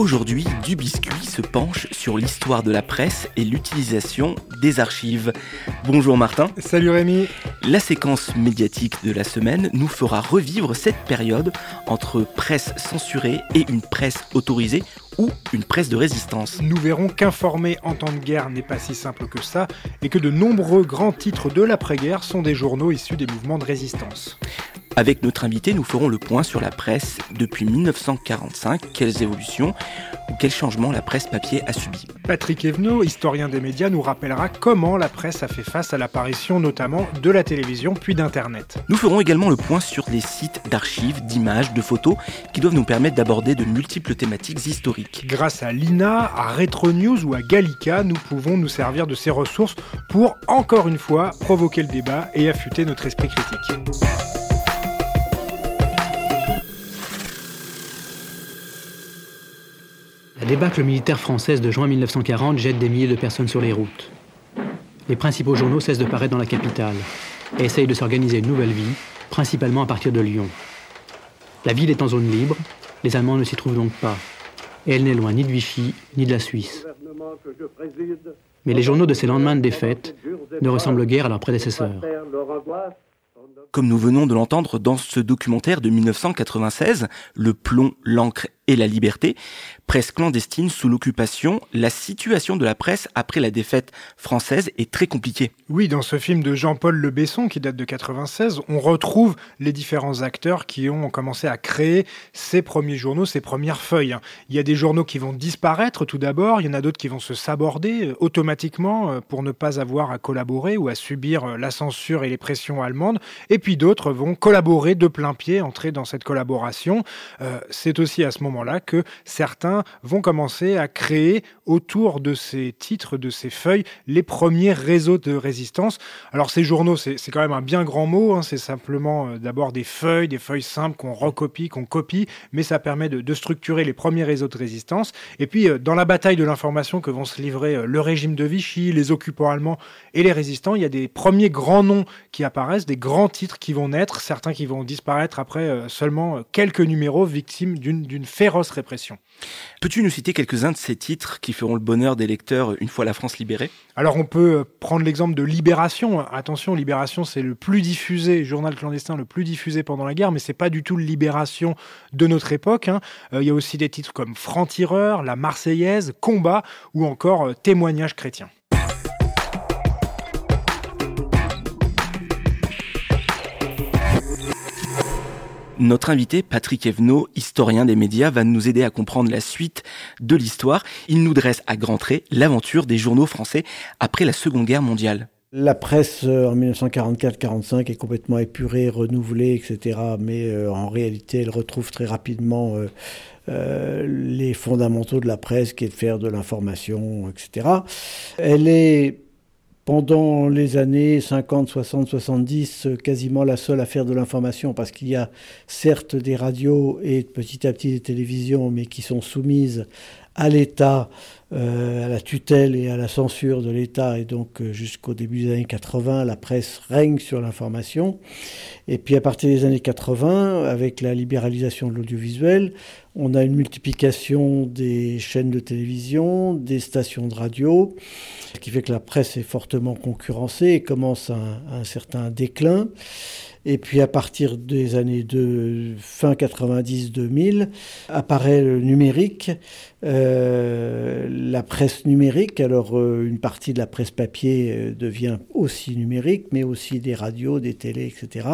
Aujourd'hui, Du Biscuit se penche sur l'histoire de la presse et l'utilisation des archives. Bonjour Martin. Salut Rémi. La séquence médiatique de la semaine nous fera revivre cette période entre presse censurée et une presse autorisée ou une presse de résistance. Nous verrons qu'informer en temps de guerre n'est pas si simple que ça et que de nombreux grands titres de l'après-guerre sont des journaux issus des mouvements de résistance. Avec notre invité, nous ferons le point sur la presse depuis 1945, quelles évolutions ou quels changements la presse papier a subi. Patrick Evenot, historien des médias, nous rappellera comment la presse a fait face à l'apparition notamment de la télévision puis d'Internet. Nous ferons également le point sur les sites d'archives, d'images, de photos qui doivent nous permettre d'aborder de multiples thématiques historiques. Grâce à l'INA, à Retro News ou à Gallica, nous pouvons nous servir de ces ressources pour, encore une fois, provoquer le débat et affûter notre esprit critique. La débâcle militaire française de juin 1940 jette des milliers de personnes sur les routes. Les principaux journaux cessent de paraître dans la capitale et essayent de s'organiser une nouvelle vie, principalement à partir de Lyon. La ville est en zone libre, les Allemands ne s'y trouvent donc pas, et elle n'est loin ni de Vichy ni de la Suisse. Mais les journaux de ces lendemains de défaite ne ressemblent guère à leurs prédécesseurs. Comme nous venons de l'entendre dans ce documentaire de 1996, Le plomb, l'encre et la liberté, presse clandestine sous l'occupation, la situation de la presse après la défaite française est très compliquée. Oui, dans ce film de Jean-Paul Le Besson qui date de 96, on retrouve les différents acteurs qui ont commencé à créer ces premiers journaux, ces premières feuilles. Il y a des journaux qui vont disparaître tout d'abord, il y en a d'autres qui vont se saborder euh, automatiquement euh, pour ne pas avoir à collaborer ou à subir euh, la censure et les pressions allemandes, et puis d'autres vont collaborer de plein pied, entrer dans cette collaboration. C'est aussi à ce moment-là que certains vont commencer à créer autour de ces titres, de ces feuilles, les premiers réseaux de résistance. Alors ces journaux, c'est quand même un bien grand mot, hein, c'est simplement euh, d'abord des feuilles, des feuilles simples qu'on recopie, qu'on copie, mais ça permet de, structurer les premiers réseaux de résistance. Et puis euh, dans la bataille de l'information que vont se livrer euh, le régime de Vichy, les occupants allemands et les résistants, il y a des premiers grands noms qui apparaissent, des grands titres qui vont naître, certains qui vont disparaître après seulement quelques numéros victimes d'une féroce répression. Peux-tu nous citer quelques-uns de ces titres qui feront le bonheur des lecteurs une fois la France libérée Alors on peut prendre l'exemple de Libération. Attention, Libération c'est le plus diffusé, journal clandestin le plus diffusé pendant la guerre, mais c'est pas du tout Libération de notre époque. hein. Euh, Il y a aussi des titres comme Franc-tireur, La Marseillaise, Combat ou encore euh, Témoignage chrétien. Notre invité, Patrick Evenot, historien des médias, va nous aider à comprendre la suite de l'histoire. Il nous dresse à grands traits l'aventure des journaux français après la Seconde Guerre mondiale. La presse euh, en 1944-45 est complètement épurée, renouvelée, etc. Mais euh, en réalité, elle retrouve très rapidement euh, euh, les fondamentaux de la presse, qui est de faire de l'information, etc. Elle est pendant les années 50, 60, 70, euh, quasiment la seule à faire de l'information, parce qu'il y a certes des radios et petit à petit des télévisions, mais qui sont soumises à l'État, euh, à la tutelle et à la censure de l'État, et donc euh, jusqu'au début des années 80, la presse règne sur l'information. Et puis à partir des années 80, avec la libéralisation de l'audiovisuel, on a une multiplication des chaînes de télévision, des stations de radio, ce qui fait que la presse est fortement concurrencée et commence un, un certain déclin. Et puis à partir des années de fin 90-2000, apparaît le numérique, euh, la presse numérique. Alors euh, une partie de la presse papier euh, devient aussi numérique, mais aussi des radios, des télés, etc.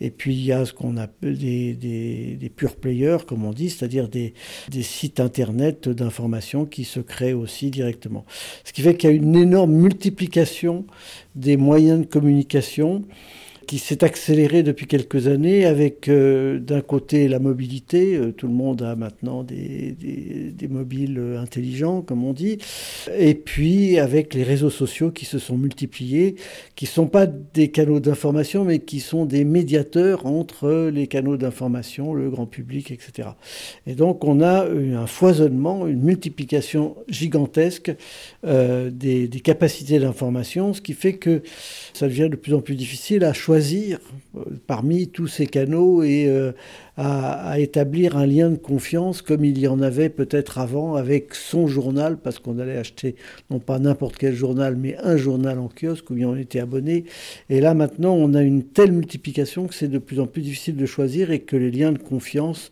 Et puis il y a ce qu'on appelle des, des, pure players, comme on dit, c'est-à-dire des, des sites internet d'information qui se créent aussi directement. Ce qui fait qu'il y a une énorme multiplication des moyens de communication qui s'est accéléré depuis quelques années avec euh, d'un côté la mobilité, euh, tout le monde a maintenant des, des, mobiles intelligents comme on dit, et puis avec les réseaux sociaux qui se sont multipliés, qui sont pas des canaux d'information mais qui sont des médiateurs entre les canaux d'information, le grand public, etc. Et donc on a un foisonnement, une multiplication gigantesque euh, des, des capacités d'information, ce qui fait que ça devient de plus en plus difficile à choisir euh, parmi tous ces canaux et euh, à, établir un lien de confiance comme il y en avait peut-être avant avec son journal, parce qu'on allait acheter non pas n'importe quel journal, mais un journal en kiosque où on était abonné. Et là maintenant, on a une telle multiplication que c'est de plus en plus difficile de choisir et que les liens de confiance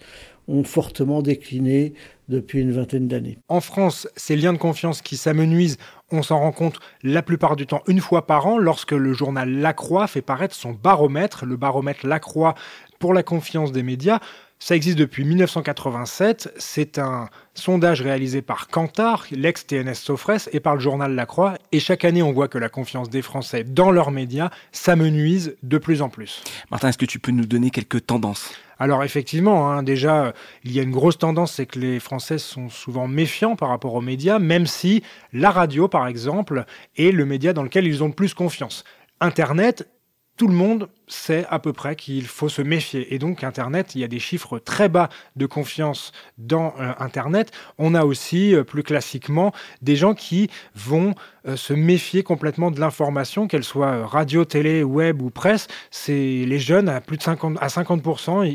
ont fortement décliné depuis une vingtaine d'années. En France, ces liens de confiance qui s'amenuisent, on s'en rend compte la plupart du temps une fois par an lorsque le journal La Croix fait paraître son baromètre, le baromètre La Croix pour la confiance des médias. Ça existe depuis 1987. C'est un sondage réalisé par Kantar, l'ex-TNS Sofres, et par le journal La Croix. Et chaque année, on voit que la confiance des Français dans leurs médias s'amenuise de plus en plus. Martin, est-ce que tu peux nous donner quelques tendances? Alors effectivement, hein, déjà, il y a une grosse tendance, c'est que les Français sont souvent méfiants par rapport aux médias, même si la radio, par exemple, est le média dans lequel ils ont le plus confiance. Internet tout le monde sait à peu près qu'il faut se méfier. Et donc, Internet, il y a des chiffres très bas de confiance dans euh, Internet. On a aussi, euh, plus classiquement, des gens qui vont euh, se méfier complètement de l'information, qu'elle soit radio, télé, web ou presse. C'est les jeunes à plus de 50, à 50%,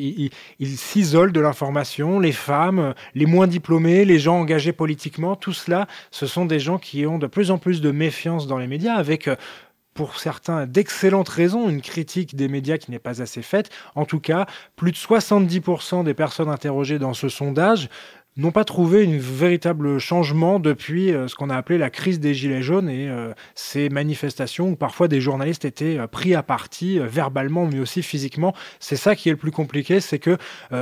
ils, s'isolent de l'information. Les femmes, les moins diplômés, les gens engagés politiquement, tout cela, ce sont des gens qui ont de plus en plus de méfiance dans les médias avec pour certains d'excellentes raisons, une critique des médias qui n'est pas assez faite. En tout cas, plus de 70% des personnes interrogées dans ce sondage n'ont pas trouvé un véritable changement depuis euh, ce qu'on a appelé la crise des Gilets jaunes et euh, ces manifestations où parfois des journalistes étaient euh, pris à partie verbalement mais aussi physiquement. C'est ça qui est le plus compliqué, c'est que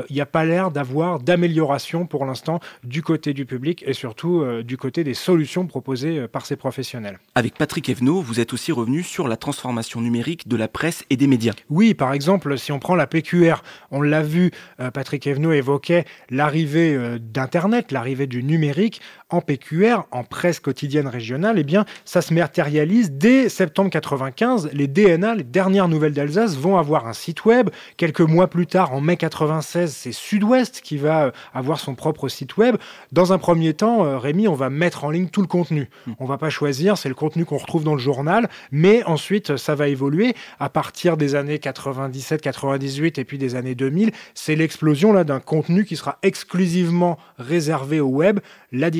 il n'y a pas l'air d'avoir d'amélioration pour l'instant du côté du public et surtout du côté des solutions proposées par ces professionnels. Avec Patrick Evenot, vous êtes aussi revenu sur la transformation numérique de la presse et des médias. Oui, par exemple, si on prend la PQR, on l'a vu, Patrick Evenot évoquait l'arrivée d'un Internet, l'arrivée du numérique en PQR, en presse quotidienne régionale, eh bien, ça se matérialise dès septembre 95. Les DNA, les dernières nouvelles d'Alsace, vont avoir un site web. Quelques mois plus tard, en mai 96, c'est Sud-Ouest qui va euh, avoir son propre site web. Dans un premier temps, euh, Rémi, on va mettre en ligne tout le contenu. Hmm. On va pas choisir, c'est le contenu qu'on retrouve dans le journal, mais ensuite, ça va évoluer. À partir des années 97, 98 et puis des années 2000, c'est l'explosion là d'un contenu qui sera exclusivement réservé au web. La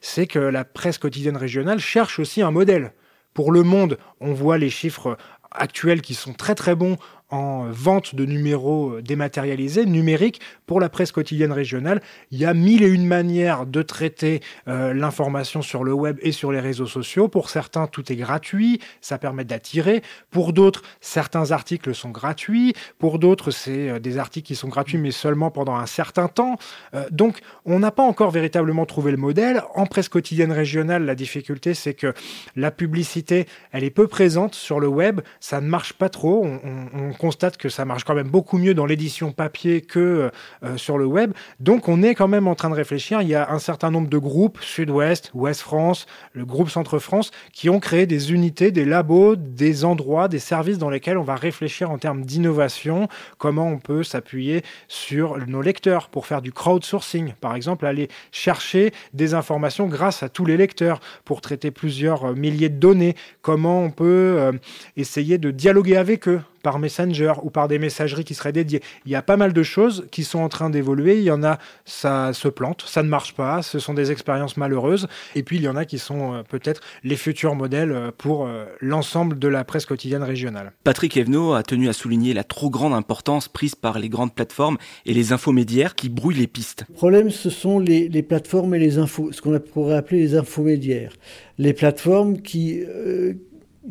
c'est que la presse quotidienne régionale cherche aussi un modèle. Pour le monde, on voit les chiffres actuels qui sont très très bons en vente de numéros dématérialisés, numériques, pour la presse quotidienne régionale. Il y a mille et une manières de traiter euh, l'information sur le web et sur les réseaux sociaux. Pour certains, tout est gratuit, ça permet d'attirer. Pour d'autres, certains articles sont gratuits. Pour d'autres, c'est euh, des articles qui sont gratuits, mais seulement pendant un certain temps. Euh, donc, on n'a pas encore véritablement trouvé le modèle. En presse quotidienne régionale, la difficulté, c'est que la publicité, elle est peu présente sur le web. Ça ne marche pas trop. On constate que ça marche quand même beaucoup mieux dans l'édition papier que euh, sur le web. Donc on est quand même en train de réfléchir. Il y a un certain nombre de groupes, Sud-Ouest, Ouest-France, le groupe Centre-France, qui ont créé des unités, des labos, des endroits, des services dans lesquels on va réfléchir en termes d'innovation, comment on peut s'appuyer sur nos lecteurs pour faire du crowdsourcing, par exemple, aller chercher des informations grâce à tous les lecteurs pour traiter plusieurs milliers de données, comment on peut euh, essayer de dialoguer avec eux par Messenger ou par des messageries qui seraient dédiées. Il y a pas mal de choses qui sont en train d'évoluer. Il y en a, ça se plante, ça ne marche pas, ce sont des expériences malheureuses. Et puis il y en a qui sont euh, peut-être les futurs modèles euh, pour euh, l'ensemble de la presse quotidienne régionale. Patrick Evenot a tenu à souligner la trop grande importance prise par les grandes plateformes et les infomédiaires qui brouillent les pistes. Le problème, ce sont les, les plateformes et les infos, ce qu'on pourrait appeler les infomédiaires. Les plateformes qui, euh,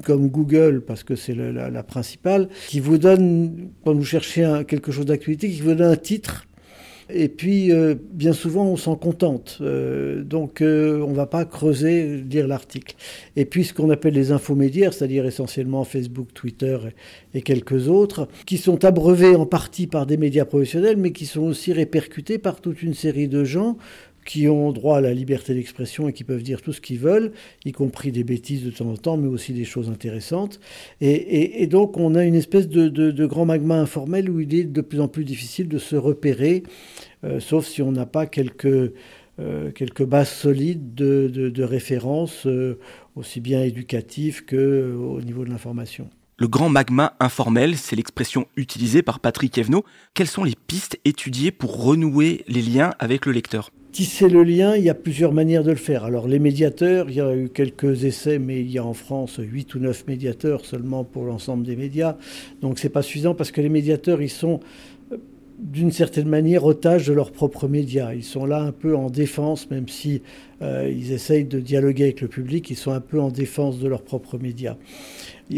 comme Google, parce que c'est la, principale, qui vous donne, quand vous cherchez quelque chose d'actualité, qui vous donne un titre Et puis, euh, bien souvent, on s'en contente. Euh, donc, euh, on ne va pas creuser, lire l'article. Et puis, ce qu'on appelle les infomédiaires, c'est-à-dire essentiellement Facebook, Twitter et, quelques autres, qui sont abreuvés en partie par des médias professionnels, mais qui sont aussi répercutés par toute une série de gens qui ont droit à la liberté d'expression et qui peuvent dire tout ce qu'ils veulent, y compris des bêtises de temps en temps, mais aussi des choses intéressantes. Et, donc on a une espèce de, grand magma informel où il est de plus en plus difficile de se repérer, euh, sauf si on n'a pas quelques, euh, bases solides de, référence, euh, aussi bien éducatives qu'au niveau de l'information. Le grand magma informel, c'est l'expression utilisée par Patrick Evenot. Quelles sont les pistes étudiées pour renouer les liens avec le lecteur? Tisser le lien, il y a plusieurs manières de le faire. Alors les médiateurs, il y a eu quelques essais, mais il y a en France 8 ou 9 médiateurs seulement pour l'ensemble des médias. Donc c'est pas suffisant parce que les médiateurs, ils sont euh, d'une certaine manière otages de leurs propres médias. Ils sont là un peu en défense, même si euh, ils essayent de dialoguer avec le public, ils sont un peu en défense de leurs propres médias.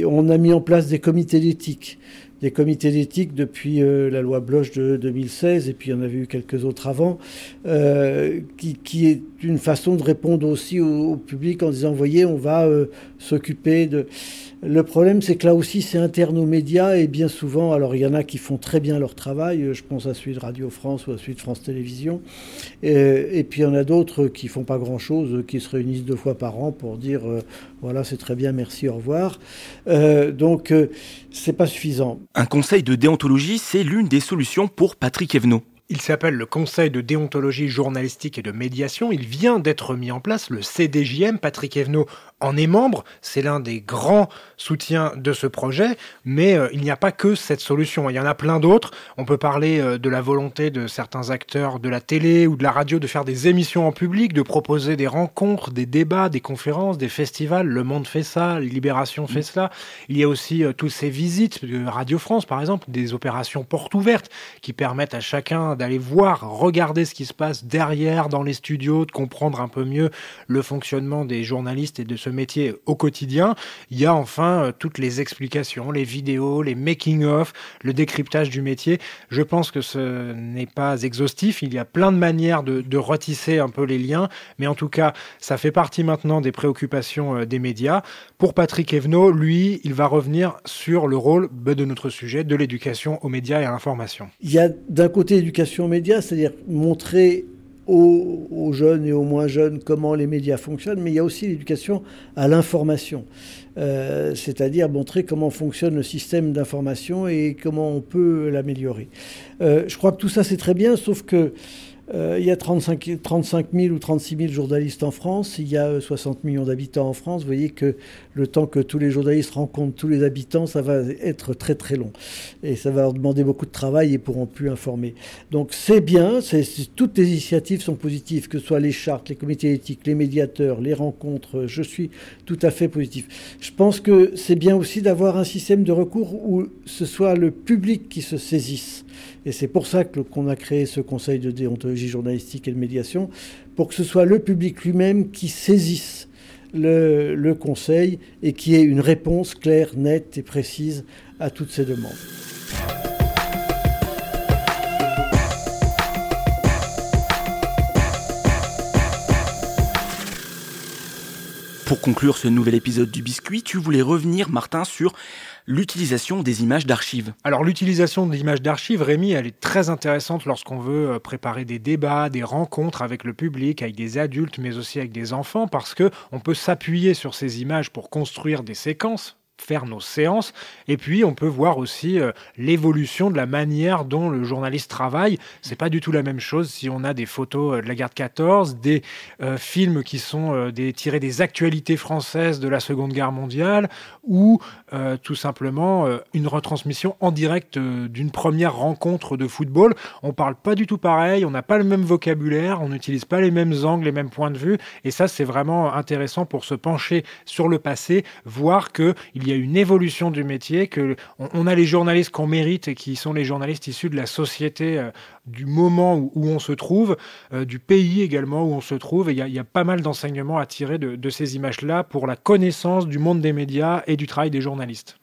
on a mis en place des comités d'éthique des comités d'éthique depuis euh, la loi Bloch de 2016, et puis il y en avait eu quelques autres avant, euh, qui, est une façon de répondre aussi au, public en disant, voyez, on va euh, s'occuper de... Le problème, c'est que là aussi, c'est interne aux médias et bien souvent, alors il y en a qui font très bien leur travail, je pense à celui de Radio France ou à celui de France Télévisions, et, puis il y en a d'autres qui font pas grand-chose, qui se réunissent deux fois par an pour dire voilà, c'est très bien, merci, au revoir. donc, c'est pas suffisant. Un conseil de déontologie, c'est l'une des solutions pour Patrick Evenot. Il s'appelle le Conseil de déontologie journalistique et de médiation. Il vient d'être mis en place, le CDJM. Patrick Evenot en est membre. C'est l'un des grands soutiens de ce projet. Mais euh, il n'y a pas que cette solution. Il y en a plein d'autres. On peut parler euh, de la volonté de certains acteurs de la télé ou de la radio de faire des émissions en public, de proposer des rencontres, des débats, des conférences, des festivals. Le Monde fait ça, Libération fait mm. cela. Il y a aussi euh, toutes ces visites de Radio France, par exemple, des opérations portes ouvertes qui permettent à chacun d'aller voir, regarder ce qui se passe derrière dans les studios, de comprendre un peu mieux le fonctionnement des journalistes et de ce métier au quotidien. Il y a enfin euh, toutes les explications, les vidéos, les making-of, le décryptage du métier. Je pense que ce n'est pas exhaustif. Il y a plein de manières de, de retisser un peu les liens, mais en tout cas, ça fait partie maintenant des préoccupations euh, des médias. Pour Patrick Evenot, lui, il va revenir sur le rôle bah, de notre sujet, de l'éducation aux médias et à l'information. Il y a d'un côté l'éducation aux médias, c'est-à-dire montrer aux, jeunes et aux moins jeunes comment les médias fonctionnent, mais il y a aussi l'éducation à l'information, euh, c'est-à-dire montrer comment fonctionne le système d'information et comment on peut l'améliorer. Euh, je crois que tout ça c'est très bien, sauf que il y a 35, 35 000 ou 36 000 journalistes en France, il y a 60 euh, millions d'habitants en France. Vous voyez que le temps que tous les journalistes rencontrent tous les habitants, ça va être très très long. Et ça va leur demander beaucoup de travail et pourront plus informer. Donc c'est bien, toutes les initiatives sont positives, que ce soit les chartes, les comités éthiques, les médiateurs, les rencontres, je suis tout à fait positif. Je pense que c'est bien aussi d'avoir un système de recours où ce soit le public qui se saisisse. Et c'est pour ça qu'on a créé ce conseil de déontologie journalistique et de médiation, pour que ce soit le public lui-même qui saisisse le, le conseil et qui ait une réponse claire, nette et précise à toutes ces demandes. Pour conclure ce nouvel épisode du Biscuit, tu voulais revenir, Martin, sur l'utilisation des images d'archives. Alors l'utilisation des images d'archives, Rémi, elle est très intéressante lorsqu'on veut euh, préparer des débats, des rencontres avec le public, avec des adultes, mais aussi avec des enfants, parce que on peut s'appuyer sur ces images pour construire des séquences faire nos séances. Et puis, on peut voir aussi euh, l'évolution de la manière dont le journaliste travaille. C'est pas du tout la même chose si on a des photos euh, de la guerre de 14, des euh, films qui sont des, tirés des actualités françaises de la Seconde Guerre mondiale, ou tout simplement une retransmission en direct d'une première rencontre de football. On parle pas du tout pareil, on n'a pas le même vocabulaire, on n'utilise pas les mêmes angles, les mêmes points de vue. Et ça, c'est vraiment intéressant pour se pencher sur le passé, voir que il il y a une évolution du métier, que on, a les journalistes qu'on mérite et qui sont les journalistes issus de la société, euh, du moment où, on se trouve, euh, du pays également où on se trouve. Il y a, pas mal d'enseignements à tirer de ces images-là pour la connaissance du monde des médias et du travail des journalistes.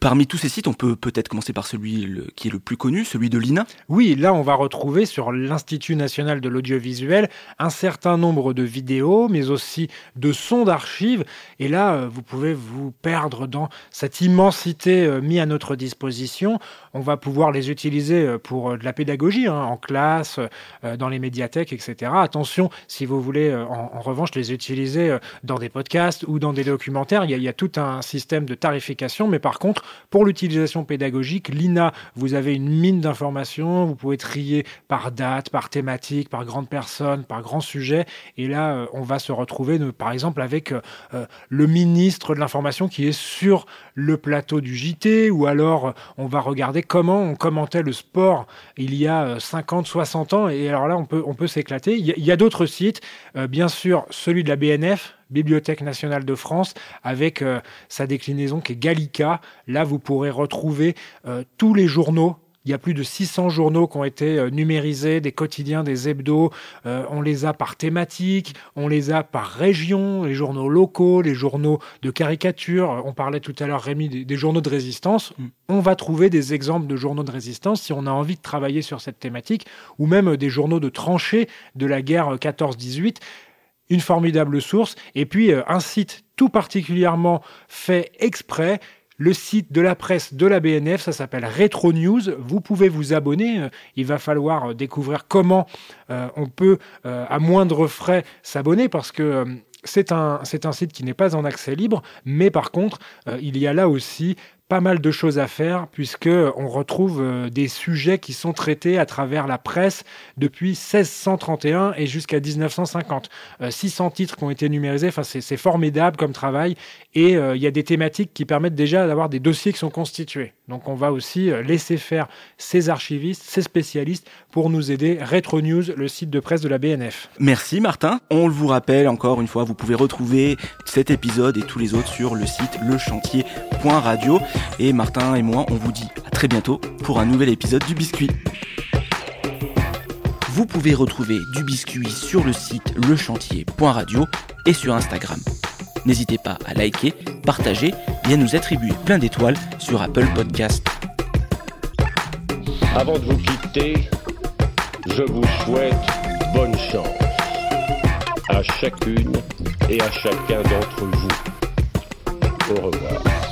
Parmi tous ces sites, on peut peut-être commencer par celui qui est le plus connu, celui de l'INA. Oui, là on va retrouver sur l'Institut national de l'audiovisuel un certain nombre de vidéos, mais aussi de sons d'archives. Et là, euh, vous pouvez vous perdre dans cette immensité euh, mise à notre disposition. On va pouvoir les utiliser euh, pour de la pédagogie, hein, en classe, dans les médiathèques, etc. Attention, si vous voulez en, revanche les utiliser dans des podcasts ou dans des documentaires, il y, a, il y a tout un système de tarification, mais par contre, pour l'utilisation pédagogique, l'INA, vous avez une mine d'informations, vous pouvez trier par date, par thématique, par grande personne, par grand sujet. Et là, euh, on va se retrouver, par exemple, avec euh, euh, le ministre de l'information qui est sur le plateau du JT, ou alors on va regarder comment on commentait le sport il y a 50, 60 ans. Et alors là, on peut, on peut s'éclater. Il y a, a d'autres sites, bien sûr, celui de la BNF, Bibliothèque nationale de France, avec euh, sa déclinaison qui est Gallica. Là, vous pourrez retrouver euh, tous les journaux il y a plus de 600 journaux qui ont été euh, numérisés, des quotidiens, des hebdos. on les a par thématique, on les a par région, les journaux locaux, les journaux de caricature. On parlait tout à l'heure, Rémi, des, journaux de résistance. Mm. On va trouver des exemples de journaux de résistance si on a envie de travailler sur cette thématique, ou même des journaux de tranchées de la guerre 14-18 une formidable source, et puis euh, un site tout particulièrement fait exprès, le site de la presse de la BNF, ça s'appelle Retro News. Vous pouvez vous abonner. Euh, il va falloir euh, découvrir comment on peut, à moindre frais, s'abonner parce que c'est un, c'est un site qui n'est pas en accès libre, mais par contre, il y a là aussi pas mal de choses à faire puisque on retrouve euh, des sujets qui sont traités à travers la presse depuis 1631 et jusqu'à 1950. 600 euh, titres qui ont été numérisés, enfin c'est formidable comme travail et euh, il y a des thématiques qui permettent déjà d'avoir des dossiers qui sont constitués. Donc on va aussi laisser faire ces archivistes, ces spécialistes pour nous aider. Retro News, le site de presse de la BNF. Merci Martin. On vous rappelle encore une fois, vous pouvez retrouver cet épisode et tous les autres sur le site lechantier.radio. Et Martin et moi, on vous dit à très bientôt pour un nouvel épisode du Biscuit. Vous pouvez retrouver du biscuit sur le site lechantier.radio et sur Instagram. N'hésitez pas à liker, partager et à nous attribuer plein d'étoiles sur Apple Podcast. Avant de vous quitter, je vous souhaite bonne chance à chacune et à chacun d'entre vous. Au revoir.